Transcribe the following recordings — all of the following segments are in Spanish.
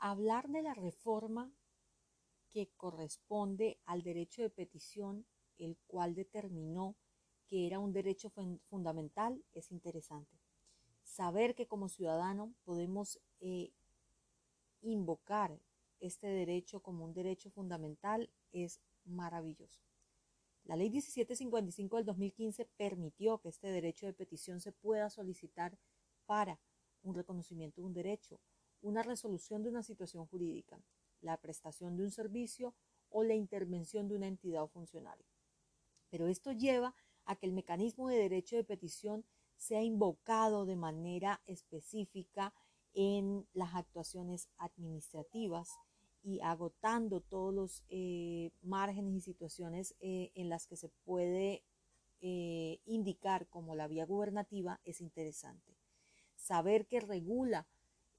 hablar de la reforma que corresponde al derecho de petición, el cual determinó que era un derecho fundamental, es interesante. Saber que como ciudadano podemos eh, invocar este derecho como un derecho fundamental es maravilloso. La ley 1755 del 2015 permitió que este derecho de petición se pueda solicitar para un reconocimiento de un derecho, una resolución de una situación jurídica, la prestación de un servicio o la intervención de una entidad o funcionario. Pero esto lleva a que el mecanismo de derecho de petición sea invocado de manera específica en las actuaciones administrativas y agotando todos los eh, márgenes y situaciones eh, en las que se puede eh, indicar como la vía gubernativa es interesante. Saber que regula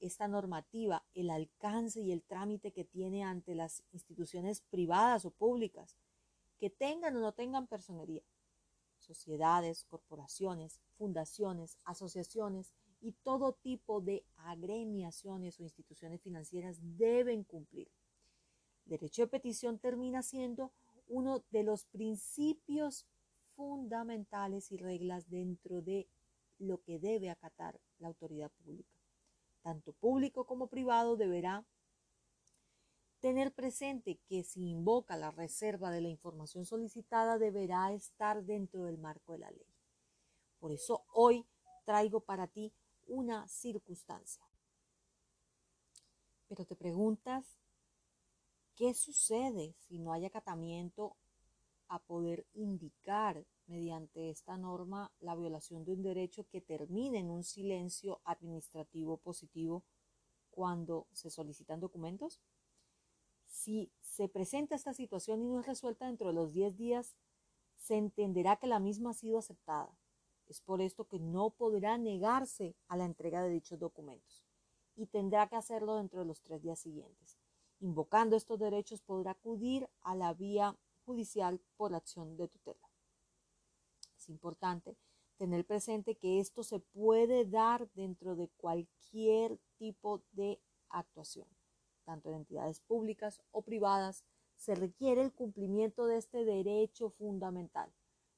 esta normativa el alcance y el trámite que tiene ante las instituciones privadas o públicas, que tengan o no tengan personería, sociedades, corporaciones, fundaciones, asociaciones y todo tipo de agremiaciones o instituciones financieras deben cumplir. derecho de petición termina siendo uno de los principios fundamentales y reglas dentro de lo que debe acatar la autoridad pública tanto público como privado, deberá tener presente que si invoca la reserva de la información solicitada, deberá estar dentro del marco de la ley. Por eso hoy traigo para ti una circunstancia. Pero te preguntas, ¿qué sucede si no hay acatamiento a poder indicar mediante esta norma la violación de un derecho que termine en un silencio administrativo positivo cuando se solicitan documentos? Si se presenta esta situación y no es resuelta dentro de los 10 días, se entenderá que la misma ha sido aceptada. Es por esto que no podrá negarse a la entrega de dichos documentos y tendrá que hacerlo dentro de los tres días siguientes. Invocando estos derechos podrá acudir a la vía judicial por acción de tutela. Es importante tener presente que esto se puede dar dentro de cualquier tipo de actuación, tanto en entidades públicas o privadas, se requiere el cumplimiento de este derecho fundamental.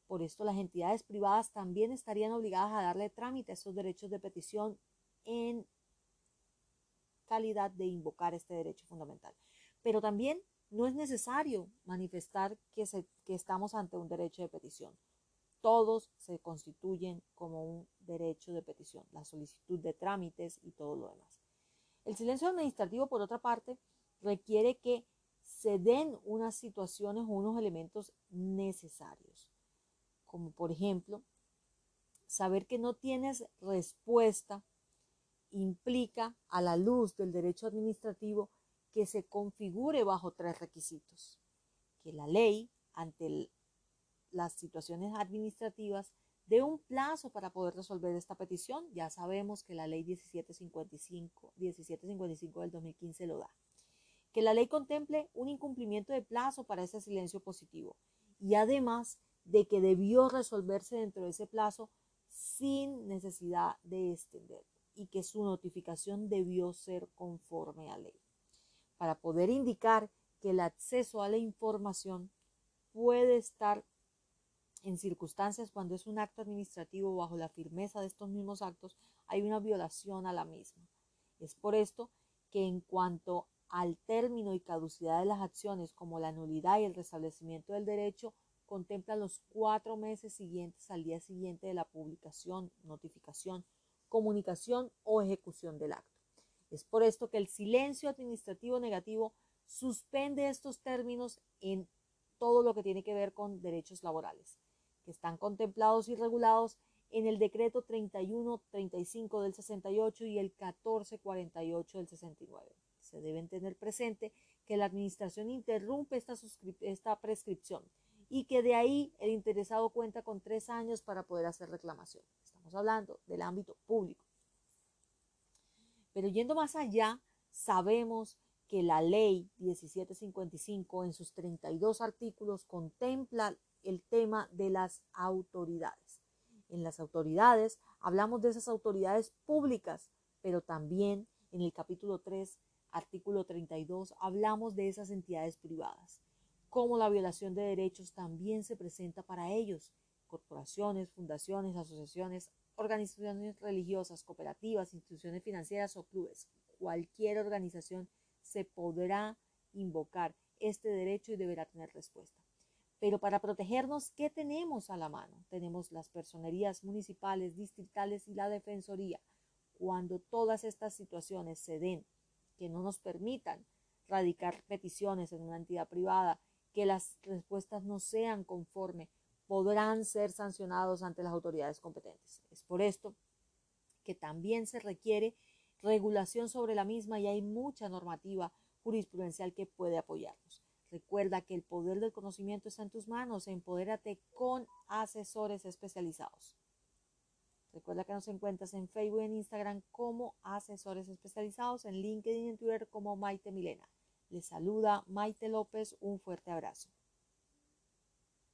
Por esto las entidades privadas también estarían obligadas a darle trámite a esos derechos de petición en calidad de invocar este derecho fundamental. Pero también no es necesario manifestar que, que estamos ante un derecho de petición todos se constituyen como un derecho de petición, la solicitud de trámites y todo lo demás. El silencio administrativo, por otra parte, requiere que se den unas situaciones o unos elementos necesarios, como por ejemplo, saber que no tienes respuesta implica a la luz del derecho administrativo que se configure bajo tres requisitos, que la ley ante las situaciones administrativas de un plazo para poder resolver esta petición. Ya sabemos que la ley 1755, 1755 del 2015 lo da. Que la ley contemple un incumplimiento de plazo para ese silencio positivo y además de que debió resolverse dentro de ese plazo sin necesidad de extender y que su notificación debió ser conforme a ley. Para poder indicar que el acceso a la información puede estar en circunstancias cuando es un acto administrativo bajo la firmeza de estos mismos actos, hay una violación a la misma. Es por esto que en cuanto al término y caducidad de las acciones, como la nulidad y el restablecimiento del derecho, contempla los cuatro meses siguientes al día siguiente de la publicación, notificación, comunicación o ejecución del acto. Es por esto que el silencio administrativo negativo suspende estos términos en todo lo que tiene que ver con derechos laborales que están contemplados y regulados en el decreto 3135 del 68 y el 1448 del 69. Se deben tener presente que la administración interrumpe esta, esta prescripción y que de ahí el interesado cuenta con tres años para poder hacer reclamación. Estamos hablando del ámbito público. Pero yendo más allá, sabemos que la ley 1755 en sus 32 artículos contempla el tema de las autoridades. En las autoridades hablamos de esas autoridades públicas, pero también en el capítulo 3 artículo 32, hablamos de esas entidades privadas, cómo la violación de derechos también se presenta para ellos, corporaciones, fundaciones, asociaciones, organizaciones religiosas, cooperativas, instituciones financieras o clubes. Cualquier organización se podrá invocar este derecho y deberá tener respuesta. Pero para protegernos, ¿qué tenemos a la mano? Tenemos las personerías municipales, distritales y la defensoría. Cuando todas estas situaciones se den, que no nos permitan radicar peticiones en una entidad privada, que las respuestas no sean conforme, podrán ser sancionados ante las autoridades competentes. Es por esto que también se requiere regulación sobre la misma y hay mucha normativa jurisprudencial que puede apoyarnos. Recuerda que el poder del conocimiento está en tus manos. Empodérate con asesores especializados. Recuerda que nos encuentras en Facebook y en Instagram como asesores especializados, en LinkedIn y en Twitter como Maite Milena. Les saluda Maite López. Un fuerte abrazo.